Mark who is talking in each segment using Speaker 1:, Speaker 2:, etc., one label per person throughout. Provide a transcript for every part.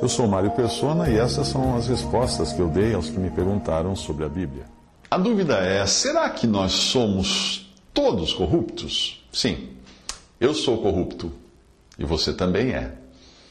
Speaker 1: Eu sou Mário Persona e essas são as respostas que eu dei aos que me perguntaram sobre a Bíblia.
Speaker 2: A dúvida é: será que nós somos todos corruptos? Sim, eu sou corrupto e você também é.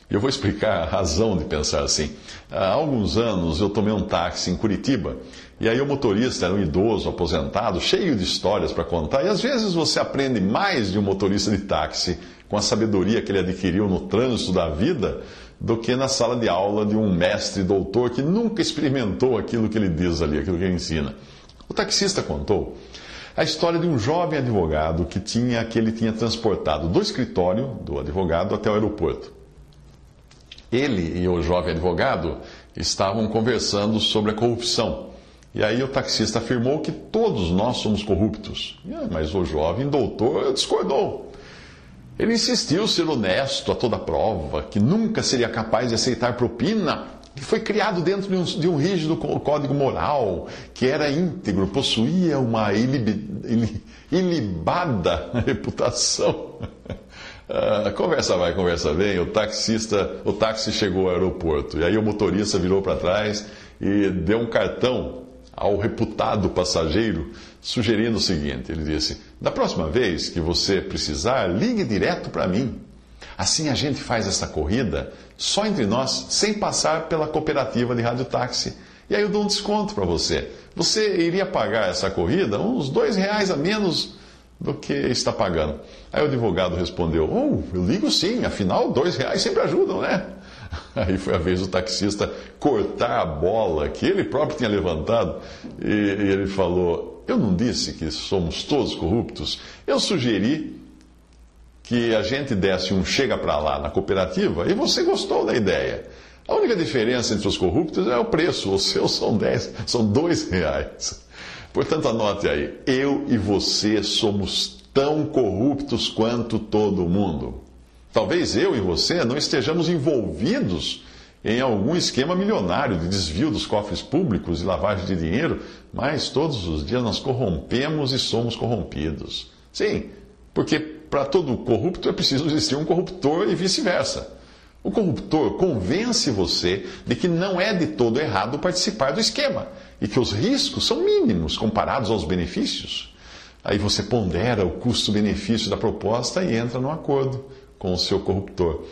Speaker 2: Eu vou explicar a razão de pensar assim. Há alguns anos eu tomei um táxi em Curitiba e aí o motorista era um idoso, aposentado, cheio de histórias para contar. E às vezes você aprende mais de um motorista de táxi com a sabedoria que ele adquiriu no trânsito da vida do que na sala de aula de um mestre doutor que nunca experimentou aquilo que ele diz ali, aquilo que ele ensina. O taxista contou a história de um jovem advogado que tinha que ele tinha transportado do escritório do advogado até o aeroporto. Ele e o jovem advogado estavam conversando sobre a corrupção. E aí o taxista afirmou que todos nós somos corruptos. Mas o jovem doutor discordou. Ele insistiu ser honesto a toda prova, que nunca seria capaz de aceitar propina, que foi criado dentro de um, de um rígido código moral, que era íntegro, possuía uma ilib, ilibada reputação. Uh, conversa vai, conversa vem. O taxista, o táxi chegou ao aeroporto e aí o motorista virou para trás e deu um cartão ao reputado passageiro, sugerindo o seguinte: ele disse, da próxima vez que você precisar, ligue direto para mim. Assim a gente faz essa corrida só entre nós, sem passar pela cooperativa de radiotáxi. E aí eu dou um desconto para você. Você iria pagar essa corrida uns dois reais a menos do que está pagando. Aí o advogado respondeu: Oh, eu ligo sim, afinal, dois reais sempre ajudam, né? Aí foi a vez do taxista cortar a bola que ele próprio tinha levantado e, e ele falou: Eu não disse que somos todos corruptos. Eu sugeri que a gente desse um chega para lá na cooperativa e você gostou da ideia. A única diferença entre os corruptos é o preço. Os seus são 10, são dois reais. Portanto, anote aí: eu e você somos tão corruptos quanto todo mundo. Talvez eu e você não estejamos envolvidos em algum esquema milionário de desvio dos cofres públicos e lavagem de dinheiro, mas todos os dias nós corrompemos e somos corrompidos. Sim, porque para todo corrupto é preciso existir um corruptor e vice-versa. O corruptor convence você de que não é de todo errado participar do esquema e que os riscos são mínimos comparados aos benefícios. Aí você pondera o custo-benefício da proposta e entra no acordo com o seu corruptor.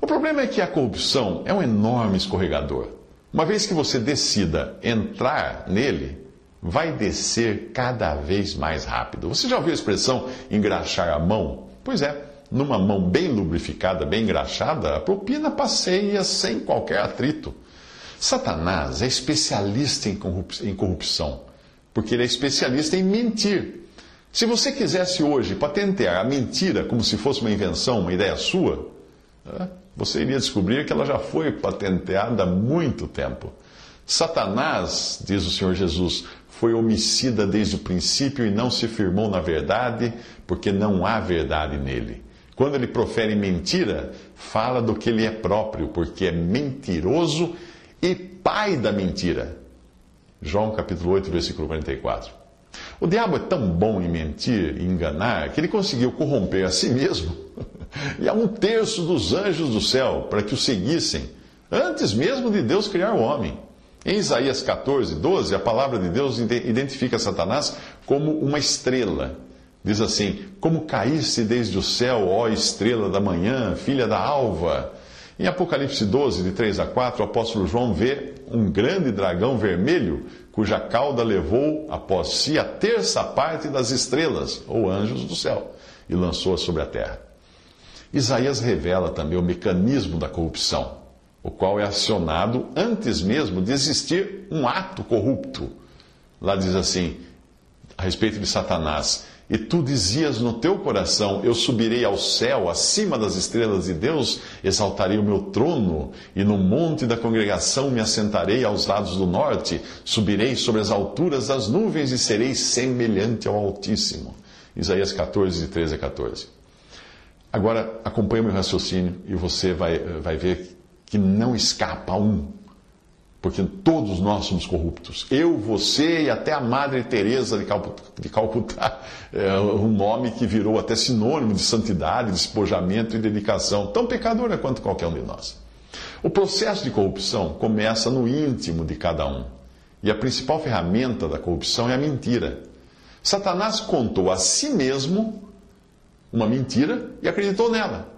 Speaker 2: O problema é que a corrupção é um enorme escorregador. Uma vez que você decida entrar nele, vai descer cada vez mais rápido. Você já ouviu a expressão engraxar a mão? Pois é, numa mão bem lubrificada, bem engraxada, a propina passeia sem qualquer atrito. Satanás é especialista em corrupção, porque ele é especialista em mentir. Se você quisesse hoje patentear a mentira como se fosse uma invenção, uma ideia sua, né, você iria descobrir que ela já foi patenteada há muito tempo. Satanás, diz o Senhor Jesus, foi homicida desde o princípio e não se firmou na verdade, porque não há verdade nele. Quando ele profere mentira, fala do que ele é próprio, porque é mentiroso e pai da mentira. João capítulo 8, versículo 44. O diabo é tão bom em mentir e enganar que ele conseguiu corromper a si mesmo e a um terço dos anjos do céu para que o seguissem, antes mesmo de Deus criar o homem. Em Isaías 14, 12, a palavra de Deus identifica Satanás como uma estrela. Diz assim: Como caísse desde o céu, ó estrela da manhã, filha da alva. Em Apocalipse 12, de 3 a 4, o apóstolo João vê um grande dragão vermelho, cuja cauda levou após si a terça parte das estrelas, ou anjos do céu, e lançou-a sobre a terra. Isaías revela também o mecanismo da corrupção, o qual é acionado antes mesmo de existir um ato corrupto. Lá diz assim, a respeito de Satanás: E tu dizias no teu coração: Eu subirei ao céu, acima das estrelas de Deus, exaltarei o meu trono, e no monte da congregação me assentarei aos lados do norte, subirei sobre as alturas das nuvens e serei semelhante ao Altíssimo. Isaías 14, de 13 a 14. Agora, acompanhe meu raciocínio e você vai, vai ver que não escapa um porque todos nós somos corruptos. Eu, você e até a Madre Teresa de Calcutá, é um nome que virou até sinônimo de santidade, despojamento e dedicação, tão pecadora quanto qualquer um de nós. O processo de corrupção começa no íntimo de cada um. E a principal ferramenta da corrupção é a mentira. Satanás contou a si mesmo uma mentira e acreditou nela.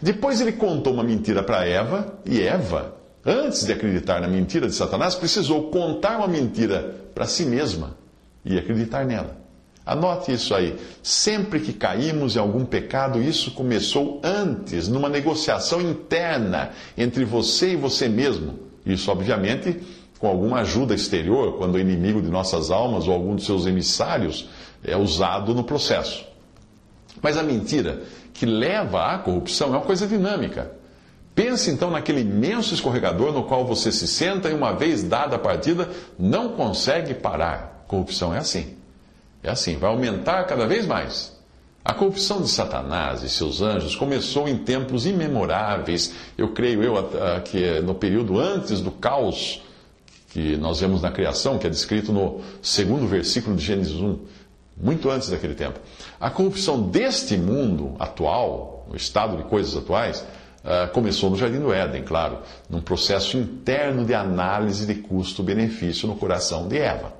Speaker 2: Depois ele contou uma mentira para Eva e Eva antes de acreditar na mentira de Satanás, precisou contar uma mentira para si mesma e acreditar nela. Anote isso aí. Sempre que caímos em algum pecado, isso começou antes, numa negociação interna entre você e você mesmo. Isso, obviamente, com alguma ajuda exterior, quando o inimigo de nossas almas ou algum dos seus emissários é usado no processo. Mas a mentira que leva à corrupção é uma coisa dinâmica. Pense então naquele imenso escorregador no qual você se senta e, uma vez dada a partida, não consegue parar. Corrupção é assim. É assim, vai aumentar cada vez mais. A corrupção de Satanás e seus anjos começou em tempos imemoráveis, eu creio eu que é no período antes do caos que nós vemos na criação, que é descrito no segundo versículo de Gênesis 1, muito antes daquele tempo. A corrupção deste mundo atual, o estado de coisas atuais, começou no Jardim do Éden, claro, num processo interno de análise de custo-benefício no coração de Eva.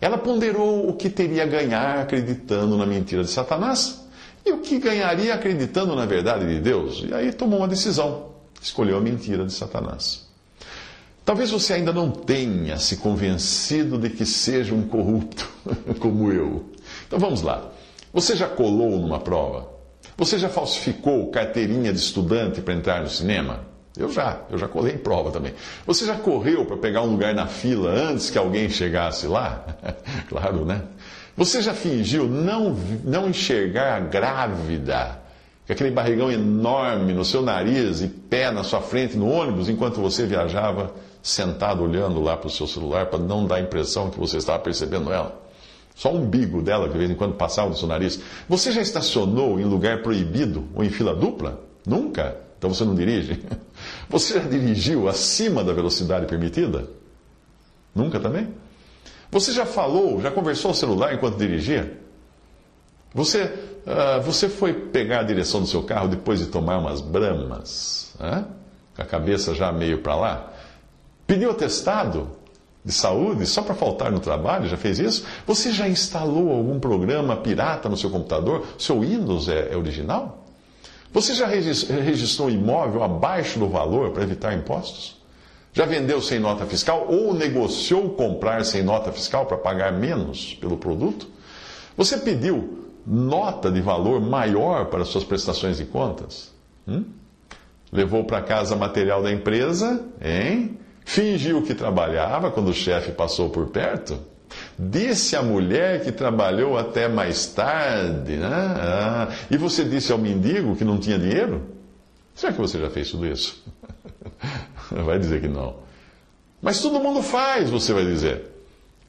Speaker 2: Ela ponderou o que teria a ganhar acreditando na mentira de Satanás e o que ganharia acreditando na verdade de Deus. E aí tomou uma decisão, escolheu a mentira de Satanás. Talvez você ainda não tenha se convencido de que seja um corrupto como eu. Então vamos lá. Você já colou numa prova? Você já falsificou carteirinha de estudante para entrar no cinema? Eu já, eu já colei em prova também. Você já correu para pegar um lugar na fila antes que alguém chegasse lá? claro, né? Você já fingiu não, não enxergar a grávida, aquele barrigão enorme no seu nariz e pé na sua frente no ônibus, enquanto você viajava sentado olhando lá para o seu celular para não dar a impressão que você estava percebendo ela? Só o umbigo dela, que de vez em quando passava no seu nariz. Você já estacionou em lugar proibido ou em fila dupla? Nunca? Então você não dirige? Você já dirigiu acima da velocidade permitida? Nunca também? Você já falou, já conversou ao celular enquanto dirigia? Você, uh, você foi pegar a direção do seu carro depois de tomar umas bramas, com a cabeça já meio para lá? Pediu atestado? De saúde só para faltar no trabalho? Já fez isso? Você já instalou algum programa pirata no seu computador? Seu Windows é, é original? Você já registrou um imóvel abaixo do valor para evitar impostos? Já vendeu sem nota fiscal ou negociou comprar sem nota fiscal para pagar menos pelo produto? Você pediu nota de valor maior para suas prestações de contas? Hum? Levou para casa material da empresa, hein? Fingiu que trabalhava quando o chefe passou por perto? Disse à mulher que trabalhou até mais tarde, né? Ah, e você disse ao mendigo que não tinha dinheiro? Será que você já fez tudo isso? Vai dizer que não. Mas todo mundo faz, você vai dizer.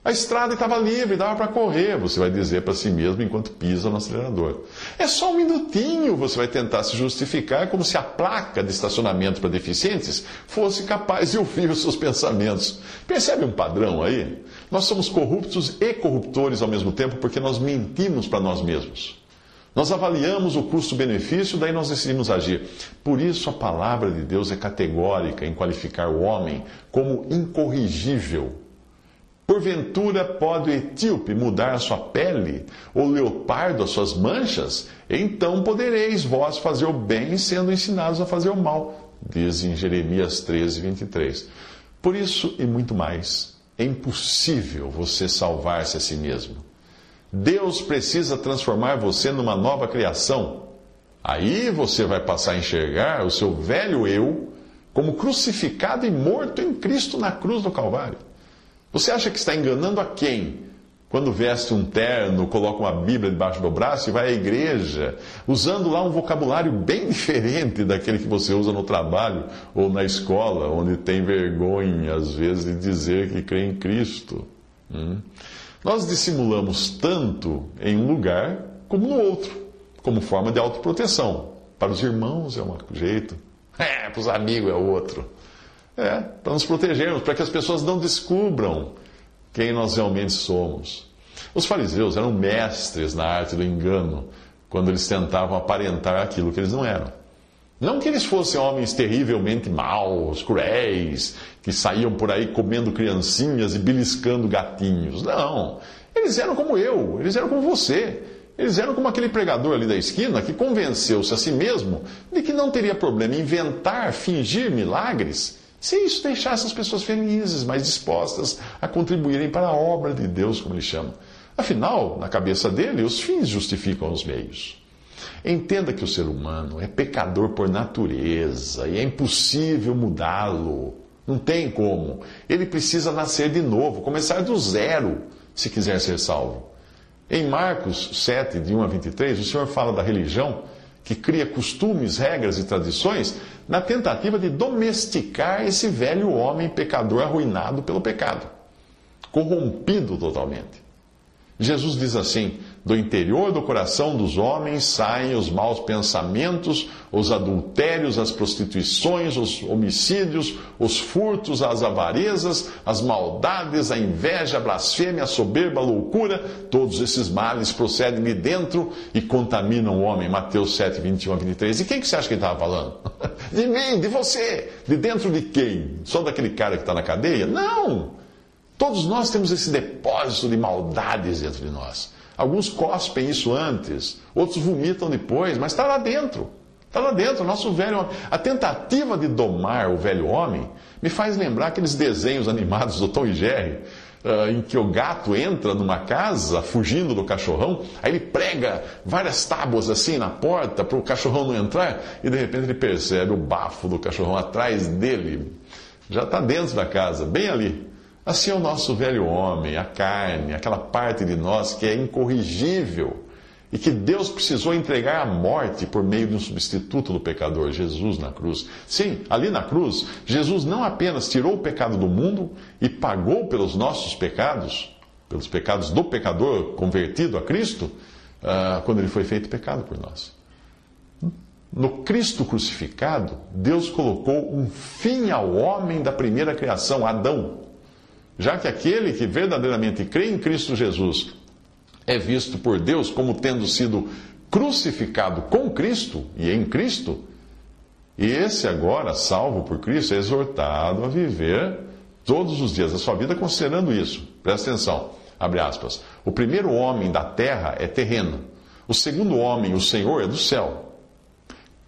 Speaker 2: A estrada estava livre, dava para correr, você vai dizer para si mesmo enquanto pisa no acelerador. É só um minutinho, você vai tentar se justificar como se a placa de estacionamento para deficientes fosse capaz de ouvir os seus pensamentos. Percebe um padrão aí? Nós somos corruptos e corruptores ao mesmo tempo porque nós mentimos para nós mesmos. Nós avaliamos o custo-benefício, daí nós decidimos agir. Por isso a palavra de Deus é categórica em qualificar o homem como incorrigível Porventura pode o etíope mudar a sua pele, ou o leopardo as suas manchas? Então podereis vós fazer o bem, sendo ensinados a fazer o mal, diz em Jeremias 13, 23. Por isso e muito mais, é impossível você salvar-se a si mesmo. Deus precisa transformar você numa nova criação. Aí você vai passar a enxergar o seu velho eu como crucificado e morto em Cristo na cruz do Calvário. Você acha que está enganando a quem? Quando veste um terno, coloca uma Bíblia debaixo do braço e vai à igreja, usando lá um vocabulário bem diferente daquele que você usa no trabalho ou na escola, onde tem vergonha, às vezes, de dizer que crê em Cristo. Hum? Nós dissimulamos tanto em um lugar como no outro, como forma de autoproteção. Para os irmãos é um jeito, é, para os amigos é outro. É, para nos protegermos, para que as pessoas não descubram quem nós realmente somos. Os fariseus eram mestres na arte do engano quando eles tentavam aparentar aquilo que eles não eram. Não que eles fossem homens terrivelmente maus, cruéis, que saíam por aí comendo criancinhas e beliscando gatinhos. Não. Eles eram como eu, eles eram como você. Eles eram como aquele pregador ali da esquina que convenceu-se a si mesmo de que não teria problema inventar, fingir milagres, se isso deixasse as pessoas felizes, mais dispostas a contribuírem para a obra de Deus, como ele chama. Afinal, na cabeça dele, os fins justificam os meios. Entenda que o ser humano é pecador por natureza e é impossível mudá-lo. Não tem como. Ele precisa nascer de novo, começar do zero, se quiser ser salvo. Em Marcos 7, de 1 a 23, o Senhor fala da religião que cria costumes, regras e tradições na tentativa de domesticar esse velho homem pecador arruinado pelo pecado, corrompido totalmente. Jesus diz assim: do interior do coração dos homens saem os maus pensamentos, os adultérios, as prostituições, os homicídios, os furtos, as avarezas, as maldades, a inveja, a blasfêmia, a soberba, a loucura. Todos esses males procedem de dentro e contaminam o homem. Mateus 7, 21 a 23. E quem que você acha que ele estava falando? De mim, de você. De dentro de quem? Só daquele cara que está na cadeia? Não! Todos nós temos esse depósito de maldades dentro de nós. Alguns cospem isso antes, outros vomitam depois, mas está lá dentro. Está lá dentro, nosso velho homem. A tentativa de domar o velho homem me faz lembrar aqueles desenhos animados do Tom e Jerry, uh, em que o gato entra numa casa fugindo do cachorrão, aí ele prega várias tábuas assim na porta para o cachorrão não entrar, e de repente ele percebe o bafo do cachorrão atrás dele. Já está dentro da casa, bem ali. Assim é o nosso velho homem, a carne, aquela parte de nós que é incorrigível e que Deus precisou entregar à morte por meio de um substituto do pecador, Jesus na cruz. Sim, ali na cruz, Jesus não apenas tirou o pecado do mundo e pagou pelos nossos pecados, pelos pecados do pecador convertido a Cristo, uh, quando ele foi feito pecado por nós. No Cristo crucificado, Deus colocou um fim ao homem da primeira criação, Adão já que aquele que verdadeiramente crê em Cristo Jesus é visto por Deus como tendo sido crucificado com Cristo e em Cristo, e esse agora, salvo por Cristo, é exortado a viver todos os dias da sua vida considerando isso. Presta atenção, abre aspas. O primeiro homem da terra é terreno. O segundo homem, o Senhor, é do céu.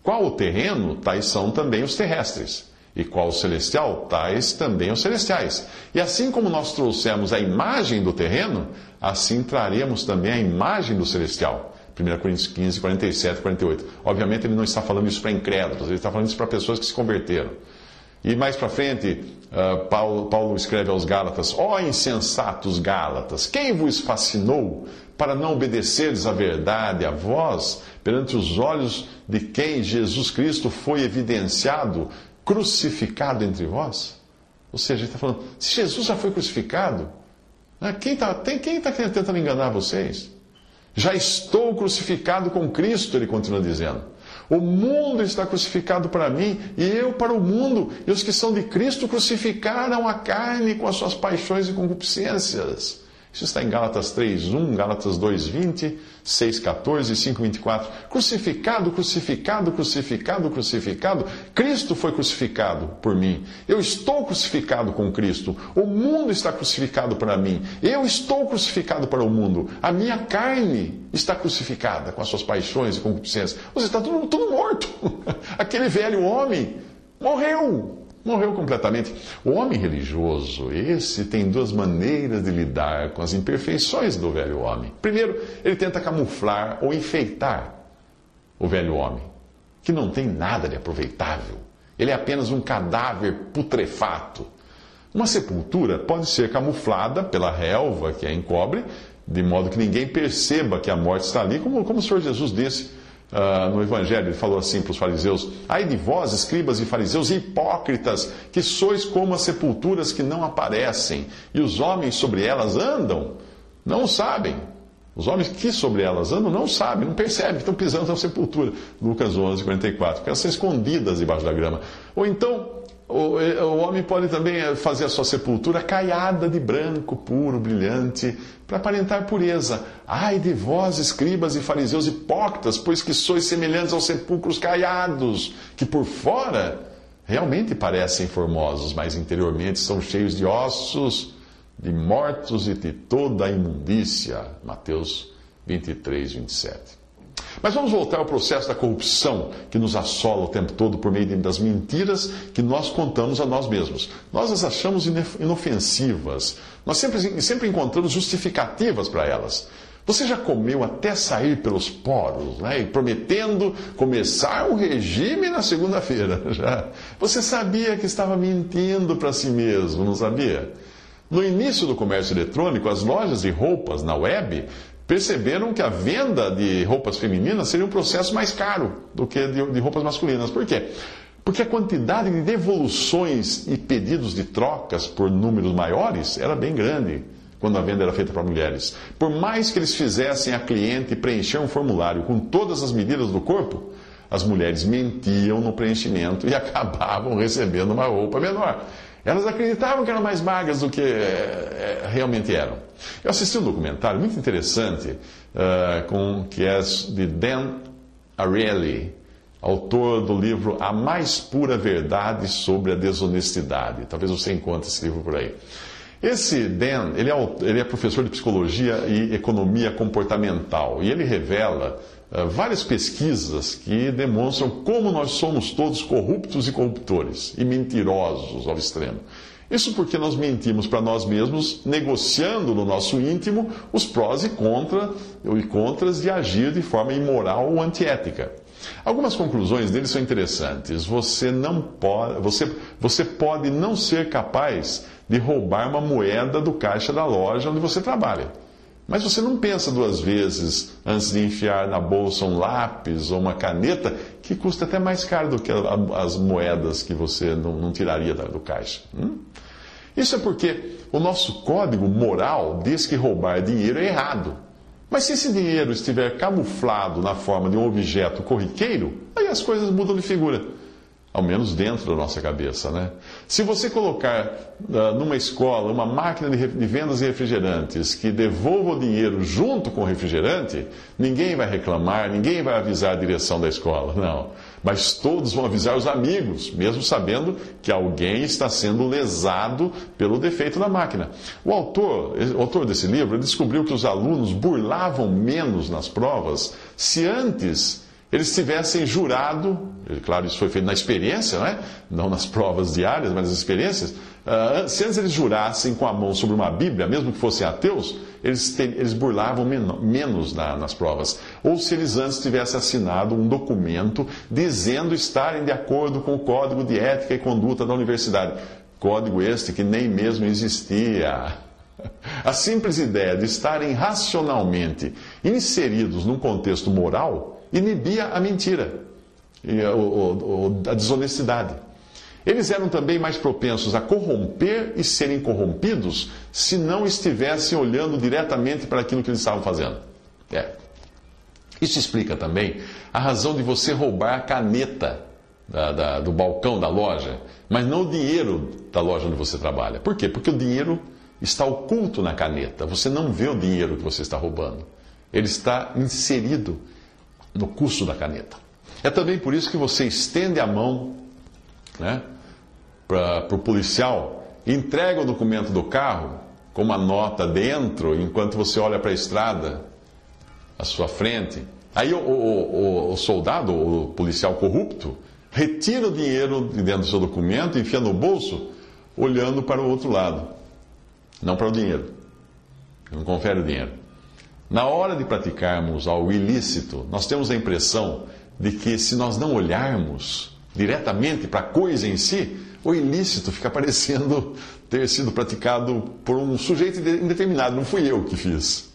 Speaker 2: Qual o terreno, tais são também os terrestres. E qual o celestial? Tais também os celestiais. E assim como nós trouxemos a imagem do terreno, assim traremos também a imagem do celestial. 1 Coríntios 15, 47, 48. Obviamente ele não está falando isso para incrédulos, ele está falando isso para pessoas que se converteram. E mais para frente, uh, Paulo, Paulo, escreve aos Gálatas: Ó oh, insensatos Gálatas, quem vos fascinou para não obedecerdes à verdade, a vós, perante os olhos de quem Jesus Cristo foi evidenciado crucificado entre vós? Ou seja, ele está falando, se Jesus já foi crucificado, né, quem está quem tá tentando enganar vocês? Já estou crucificado com Cristo, ele continua dizendo. O mundo está crucificado para mim e eu para o mundo. E os que são de Cristo crucificaram a carne com as suas paixões e concupiscências. Isso está em Gálatas 3:1, Gálatas 2:20, 6:14 e 5:24. Crucificado, crucificado, crucificado, crucificado. Cristo foi crucificado por mim. Eu estou crucificado com Cristo. O mundo está crucificado para mim. Eu estou crucificado para o mundo. A minha carne está crucificada com as suas paixões e concupiscências. Você está tudo, tudo morto. Aquele velho homem morreu. Morreu completamente. O homem religioso, esse tem duas maneiras de lidar com as imperfeições do velho homem. Primeiro, ele tenta camuflar ou enfeitar o velho homem, que não tem nada de aproveitável. Ele é apenas um cadáver putrefato. Uma sepultura pode ser camuflada pela relva que a encobre, de modo que ninguém perceba que a morte está ali, como, como o Senhor Jesus disse Uh, no Evangelho, ele falou assim para os fariseus: Ai de vós, escribas e fariseus hipócritas, que sois como as sepulturas que não aparecem, e os homens sobre elas andam, não sabem. Os homens que sobre elas andam não sabem, não percebem que estão pisando na sepultura. Lucas 11, 44. Porque elas são escondidas debaixo da grama. Ou então, o, homem pode também eh, fazer a sua sepultura caiada de branco, puro, brilhante, para aparentar pureza. Ai de vós, escribas e fariseus hipócritas, pois que sois semelhantes aos sepulcros caiados, que por fora realmente parecem formosos, mas interiormente são cheios de ossos, de mortos e de toda a imundícia. Mateus 23, 27. Mas vamos voltar ao processo da corrupção que nos assola o tempo todo por meio das mentiras que nós contamos a nós mesmos. Nós as achamos inofensivas. Nós sempre, sempre encontramos justificativas para elas. Você já comeu até sair pelos poros, né? E prometendo começar o regime na segunda-feira. Já. Você sabia que estava mentindo para si mesmo, não sabia? No início do comércio eletrônico, as lojas de roupas na web perceberam que a venda de roupas femininas seria um processo mais caro do que de, roupas masculinas. Por quê? Porque a quantidade de devoluções e pedidos de trocas por números maiores era bem grande quando a venda era feita para mulheres. Por mais que eles fizessem a cliente preencher um formulário com todas as medidas do corpo, as mulheres mentiam no preenchimento e acabavam recebendo uma roupa menor. Elas acreditavam que eram mais magras do que é, realmente eram. Eu assisti um documentário muito interessante uh, com, que é de Dan Ariely, autor do livro A Mais Pura Verdade sobre a Desonestidade. Talvez você encontre esse livro por aí. Esse Dan, ele é, ele é professor de psicologia e economia comportamental e ele revela várias pesquisas que demonstram como nós somos todos corruptos e corruptores e mentirosos ao extremo. Isso porque nós mentimos para nós mesmos, negociando no nosso íntimo os prós e, contra, e contras de agir de forma imoral ou antiética. Algumas conclusões dele são interessantes. Você não pode, você, você pode não ser capaz de roubar uma moeda do caixa da loja onde você trabalha. Mas você não pensa duas vezes antes de enfiar na bolsa um lápis ou uma caneta que custa até mais caro do que as moedas que você não, não tiraria do caixa. Hum? Isso é porque o nosso código moral diz que roubar dinheiro é errado. Mas se esse dinheiro estiver camuflado na forma de um objeto corriqueiro, aí as coisas mudam de figura ao menos dentro da nossa cabeça, né? Se você colocar uh, numa escola uma máquina de, de, vendas de refrigerantes que devolva o dinheiro junto com o refrigerante, ninguém vai reclamar, ninguém vai avisar a direção da escola, não. Mas todos vão avisar os amigos, mesmo sabendo que alguém está sendo lesado pelo defeito da máquina. O autor, o autor desse livro descobriu que os alunos burlavam menos nas provas se antes eles tivessem jurado, claro, isso foi feito na experiência, não, é? não nas provas diárias, mas nas experiências, uh, se antes eles jurassem com a mão sobre uma Bíblia, mesmo que fossem ateus, eles, te, eles burlavam men menos na, nas provas. Ou se eles antes tivessem assinado um documento dizendo estarem de acordo com o Código de Ética e Conduta da Universidade. Código este que nem mesmo existia. A simples ideia de estarem racionalmente inseridos num contexto moral inibia a mentira a, a desonestidade. Eles eram também mais propensos a corromper e serem corrompidos se não estivessem olhando diretamente para aquilo que eles estavam fazendo. É. Isso explica também a razão de você roubar a caneta da, da, do balcão da loja, mas não o dinheiro da loja onde você trabalha. Por quê? Porque o dinheiro está oculto na caneta. Você não vê o dinheiro que você está roubando. Ele está inserido no custo da caneta. É também por isso que você estende a mão né, para o policial, entrega o documento do carro com uma nota dentro, enquanto você olha para a estrada à sua frente. Aí o, o, o, o soldado, o policial corrupto, retira o dinheiro de dentro do seu documento, enfia no bolso, olhando para o outro lado, não para o dinheiro. Não confere o dinheiro. Na hora de praticarmos algo ilícito, nós temos a impressão de que se nós não olharmos diretamente para a coisa em si, o ilícito fica parecendo ter sido praticado por um sujeito indeterminado, não fui eu que fiz.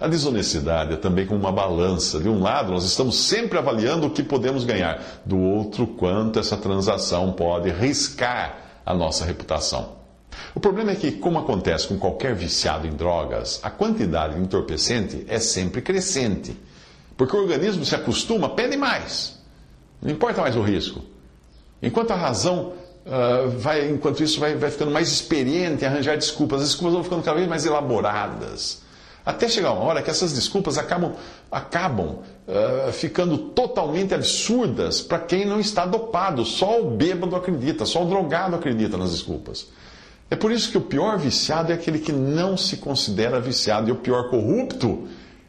Speaker 2: A desonestidade é também como uma balança. De um lado, nós estamos sempre avaliando o que podemos ganhar, do outro, quanto essa transação pode riscar a nossa reputação. O problema é que, como acontece com qualquer viciado em drogas, a quantidade de entorpecente é sempre crescente. Porque o organismo se acostuma, pede mais. Não importa mais o risco. Enquanto a razão uh, vai, enquanto isso, vai, vai ficando mais experiente em arranjar desculpas, as desculpas vão ficando cada vez mais elaboradas. Até chegar uma hora que essas desculpas acabam, acabam uh, ficando totalmente absurdas para quem não está dopado. Só o bêbado acredita, só o drogado acredita nas desculpas. É por isso que o pior viciado é aquele que não se considera viciado, e o pior corrupto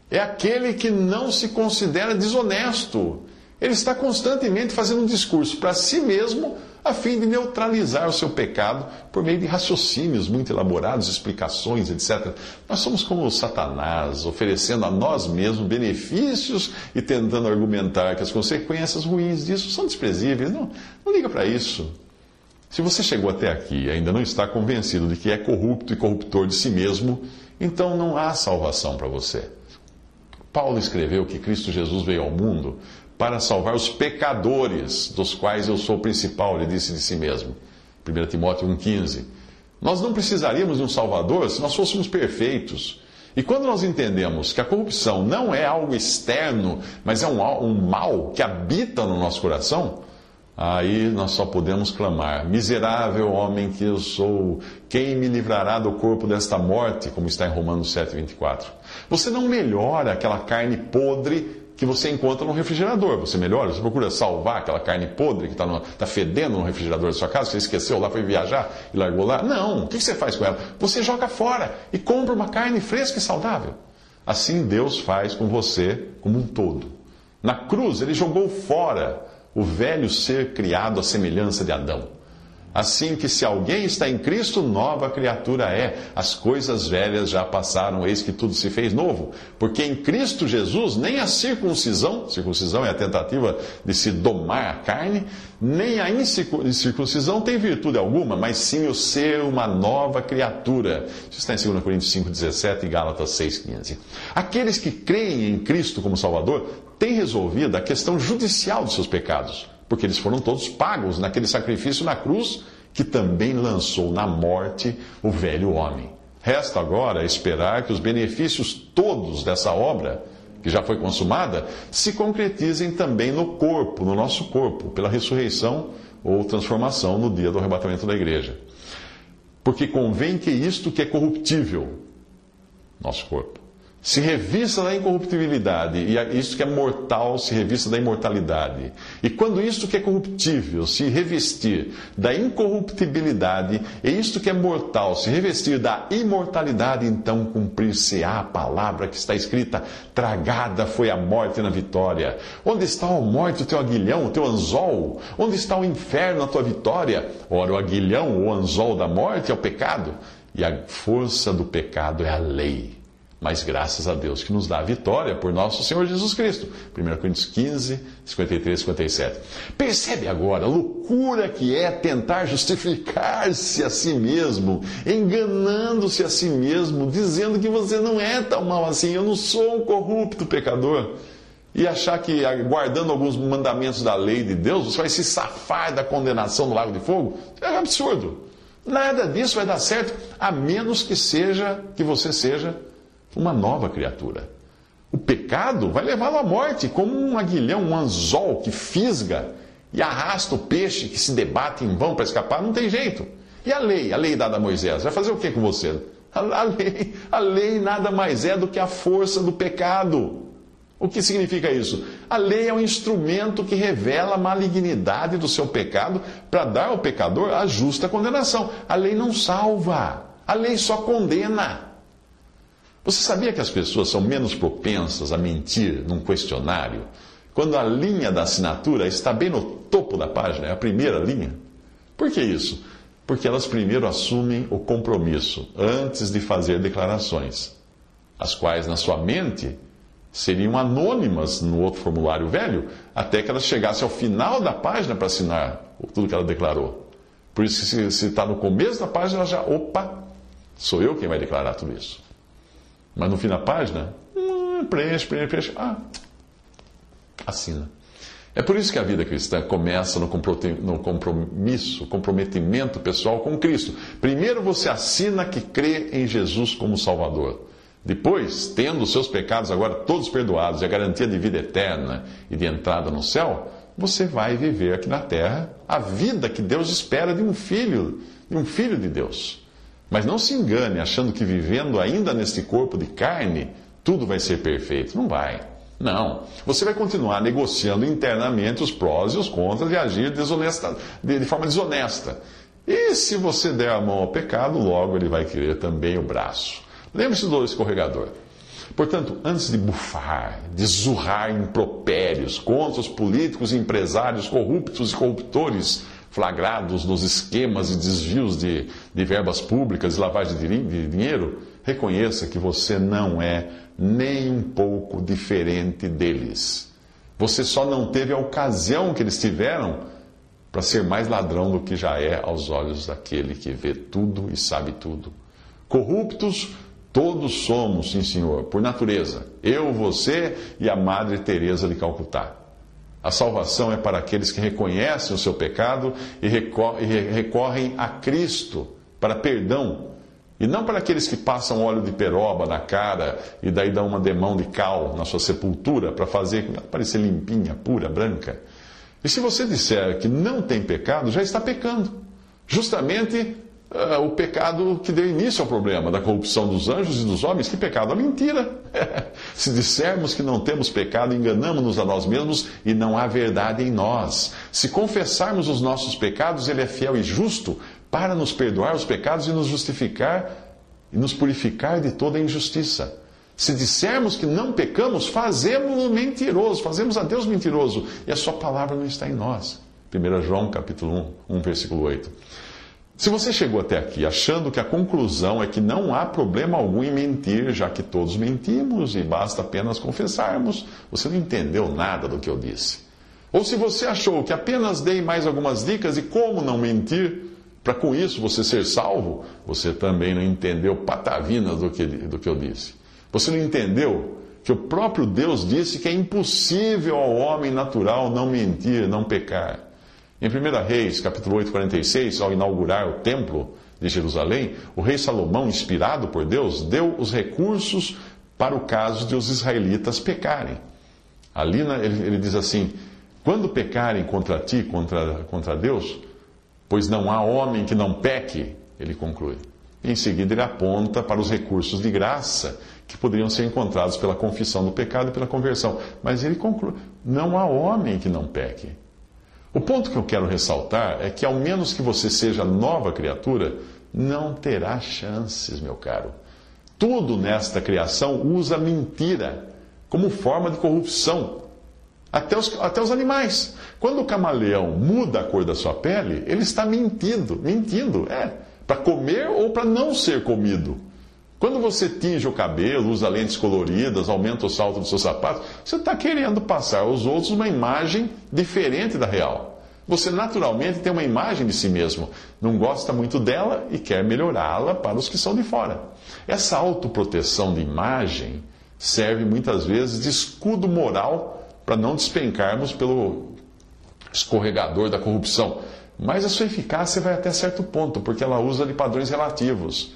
Speaker 2: é aquele que não se considera desonesto. Ele está constantemente fazendo um discurso para si mesmo a fim de neutralizar o seu pecado por meio de raciocínios muito elaborados, explicações, etc. Nós somos como Satanás, oferecendo a nós mesmos benefícios e tentando argumentar que as consequências ruins disso são desprezíveis. Não, não liga para isso. Se você chegou até aqui e ainda não está convencido de que é corrupto e corruptor de si mesmo, então não há salvação para você. Paulo escreveu que Cristo Jesus veio ao mundo para salvar os pecadores, dos quais eu sou o principal, ele disse de si mesmo. 1 Timóteo 1,15. Nós não precisaríamos de um Salvador se nós fôssemos perfeitos. E quando nós entendemos que a corrupção não é algo externo, mas é um, um mal que habita no nosso coração, Aí nós só podemos clamar: Miserável homem que eu sou, quem me livrará do corpo desta morte? Como está em Romanos 7,24. Você não melhora aquela carne podre que você encontra no refrigerador. Você melhora, você procura salvar aquela carne podre que está tá fedendo no refrigerador da sua casa, você esqueceu lá, foi viajar e largou lá. Não, o que você faz com ela? Você joga fora e compra uma carne fresca e saudável. Assim Deus faz com você como um todo. Na cruz, ele jogou fora o velho ser criado à semelhança de Adão. Assim que se alguém está em Cristo, nova criatura é. As coisas velhas já passaram, eis que tudo se fez novo. Porque em Cristo Jesus, nem a circuncisão, circuncisão é a tentativa de se domar a carne, nem a incircuncisão tem virtude alguma, mas sim o ser uma nova criatura. Isso está em 2 Coríntios 5,17 e Gálatas 6,15. Aqueles que creem em Cristo como Salvador têm resolvido a questão judicial dos seus pecados porque eles foram todos pagos naquele sacrifício na cruz que também lançou na morte o velho homem. Resta agora esperar que os benefícios todos dessa obra, que já foi consumada, se concretizem também no corpo, no nosso corpo, pela ressurreição ou transformação no dia do arrebatamento da igreja. Porque convém que isto que é corruptível, nosso corpo, se revista da incorruptibilidade, e isto que é mortal se revista da imortalidade. E quando isto que é corruptível se revestir da incorruptibilidade, e isto que é mortal se revestir da imortalidade, então cumprir-se-á a palavra que está escrita: tragada foi a morte na vitória. Onde está a morte, o teu aguilhão, o teu anzol? Onde está o inferno, a tua vitória? Ora, o aguilhão, o anzol da morte é o pecado, e a força do pecado é a lei. Mas graças a Deus que nos dá a vitória por nosso Senhor Jesus Cristo. 1 Coríntios 15, 53, 57. Percebe agora a loucura que é tentar justificar-se a si mesmo, enganando-se a si mesmo, dizendo que você não é tão mal assim, eu não sou um corrupto pecador. E achar que guardando alguns mandamentos da lei de Deus, você vai se safar da condenação no lago de fogo? É um absurdo. Nada disso vai dar certo, a menos que seja, que você seja uma nova criatura. O pecado vai levá-lo à morte, como um aguilhão, um anzol que fisga e arrasta o peixe que se debate em vão para escapar, não tem jeito. E a lei, a lei dada a Moisés, vai fazer o que com você? A, a, lei, a lei nada mais é do que a força do pecado. O que significa isso? A lei é um instrumento que revela a malignidade do seu pecado para dar ao pecador a justa condenação. A lei não salva, a lei só condena. Você sabia que as pessoas são menos propensas a mentir num questionário quando a linha da assinatura está bem no topo da página, é a primeira linha. Por que isso? Porque elas primeiro assumem o compromisso antes de fazer declarações, as quais na sua mente seriam anônimas no outro formulário velho, até que elas chegassem ao final da página para assinar tudo que ela declarou. Por isso, se está no começo da página, ela já, opa, sou eu quem vai declarar tudo isso. Mas no fim da página, hum, preenche, preenche, preenche, ah, assina. É por isso que a vida cristã começa no compromisso, comprometimento pessoal com Cristo. Primeiro você assina que crê em Jesus como Salvador. Depois, tendo os seus pecados agora todos perdoados e a garantia de vida eterna e de entrada no céu, você vai viver aqui na terra a vida que Deus espera de um filho, de um filho de Deus. Mas não se engane achando que vivendo ainda neste corpo de carne, tudo vai ser perfeito. Não vai. Não. Você vai continuar negociando internamente os prós e os contras de agir desonesta, de, de forma desonesta. E se você der a mão ao pecado, logo ele vai querer também o braço. Lembre-se do escorregador. Portanto, antes de bufar, de zurrar impropérios contra os políticos e empresários corruptos e corruptores flagrados nos esquemas e desvios de, de verbas públicas e lavagem de, de dinheiro, reconheça que você não é nem um pouco diferente deles. Você só não teve a ocasião que eles tiveram para ser mais ladrão do que já é aos olhos daquele que vê tudo e sabe tudo. Corruptos Todos somos, sim, senhor, por natureza. Eu, você e a Madre Teresa de Calcutá. A salvação é para aqueles que reconhecem o seu pecado e recorrem a Cristo para perdão. E não para aqueles que passam óleo de peroba na cara e daí dão uma demão de cal na sua sepultura para fazer parecer limpinha, pura, branca. E se você disser que não tem pecado, já está pecando. Justamente uh, o pecado que deu início ao problema da corrupção dos anjos e dos homens. Que pecado? A mentira. Se dissermos que não temos pecado, enganamos-nos a nós mesmos e não há verdade em nós. Se confessarmos os nossos pecados, Ele é fiel e justo para nos perdoar os pecados e nos justificar e nos purificar de toda injustiça. Se dissermos que não pecamos, fazemos-o mentiroso, fazemos a Deus mentiroso, e a sua palavra não está em nós. 1 João capítulo 1, 1 versículo 8. Se você chegou até aqui achando que a conclusão é que não há problema algum em mentir, já que todos mentimos e basta apenas confessarmos, você não entendeu nada do que eu disse. Ou se você achou que apenas dei mais algumas dicas de como não mentir, para com isso você ser salvo, você também não entendeu patavinas do que, do que eu disse. Você não entendeu que o próprio Deus disse que é impossível ao homem natural não mentir, não pecar. Em 1 Reis, capítulo 8, 46, ao inaugurar o templo de Jerusalém, o rei Salomão, inspirado por Deus, deu os recursos para o caso de os israelitas pecarem. Ali ele, diz assim: quando pecarem contra ti, contra, contra Deus, pois não há homem que não peque, ele conclui. Em seguida ele aponta para os recursos de graça que poderiam ser encontrados pela confissão do pecado e pela conversão. Mas ele conclui: não há homem que não peque. O ponto que eu quero ressaltar é que, ao menos que você seja nova criatura, não terá chances, meu caro. Tudo nesta criação usa mentira como forma de corrupção. Até os, até os animais. Quando o camaleão muda a cor da sua pele, ele está mentindo, mentindo, é, para comer ou para não ser comido. Quando você tinge o cabelo, usa lentes coloridas, aumenta o salto dos seus sapatos, você está querendo passar aos outros uma imagem diferente da real. Você naturalmente tem uma imagem de si mesmo, não gosta muito dela e quer melhorá-la para os que são de fora. Essa autoproteção de imagem serve muitas vezes de escudo moral para não despencarmos pelo escorregador da corrupção. Mas a sua eficácia vai até certo ponto, porque ela usa de padrões relativos.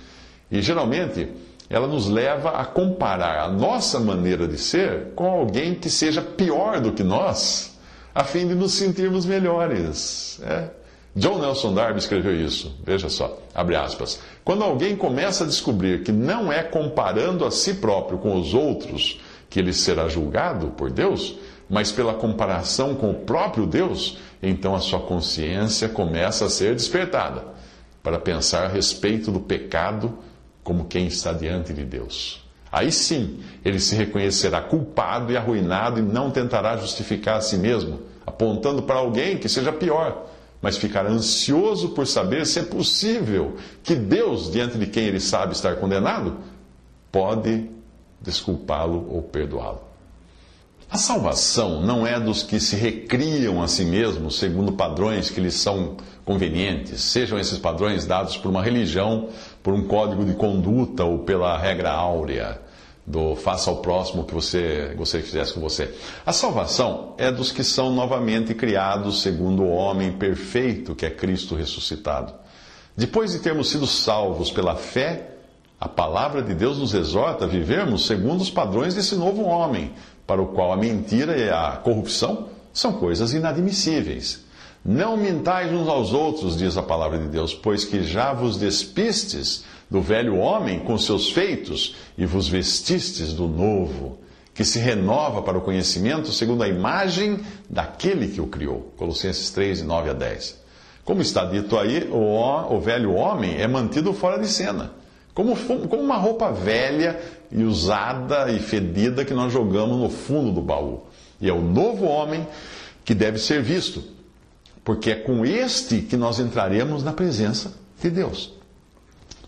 Speaker 2: E geralmente ela nos leva a comparar a nossa maneira de ser com alguém que seja pior do que nós, a fim de nos sentirmos melhores. É. John Nelson Darby escreveu isso. Veja só, abre aspas. Quando alguém começa a descobrir que não é comparando a si próprio com os outros que ele será julgado por Deus, mas pela comparação com o próprio Deus, então a sua consciência começa a ser despertada para pensar a respeito do pecado como quem está diante de Deus. Aí sim, ele se reconhecerá culpado e arruinado e não tentará justificar a si mesmo, apontando para alguém que seja pior, mas ficará ansioso por saber se é possível que Deus, diante de quem ele sabe estar condenado, pode desculpá-lo ou perdoá-lo. A salvação não é dos que se recriam a si mesmos segundo padrões que lhes são convenientes, sejam esses padrões dados por uma religião, por um código de conduta ou pela regra áurea do faça ao próximo o que você gostaria que fizesse com você. A salvação é dos que são novamente criados segundo o homem perfeito que é Cristo ressuscitado. Depois de termos sido salvos pela fé, a palavra de Deus nos exorta a vivermos segundo os padrões desse novo homem, para o qual a mentira e a corrupção são coisas inadmissíveis. Não mintais uns aos outros, diz a palavra de Deus, pois que já vos despistes do velho homem com seus feitos e vos vestistes do novo, que se renova para o conhecimento segundo a imagem daquele que o criou. Colossenses 3, 9 a 10. Como está dito aí, o, o velho homem é mantido fora de cena como, como uma roupa velha e usada e fedida que nós jogamos no fundo do baú. E é o novo homem que deve ser visto, porque é com este que nós entraremos na presença de Deus.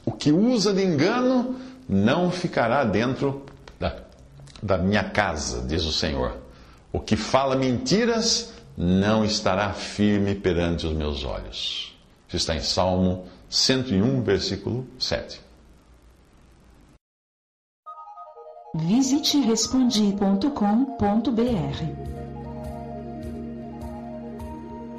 Speaker 2: O que usa de engano não ficará dentro da, da minha casa, diz o Senhor. O que fala mentiras não estará firme perante os meus olhos. Isso está em Salmo 101, versículo 7.
Speaker 3: Visite respondi.com.br.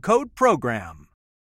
Speaker 4: code PROGRAM.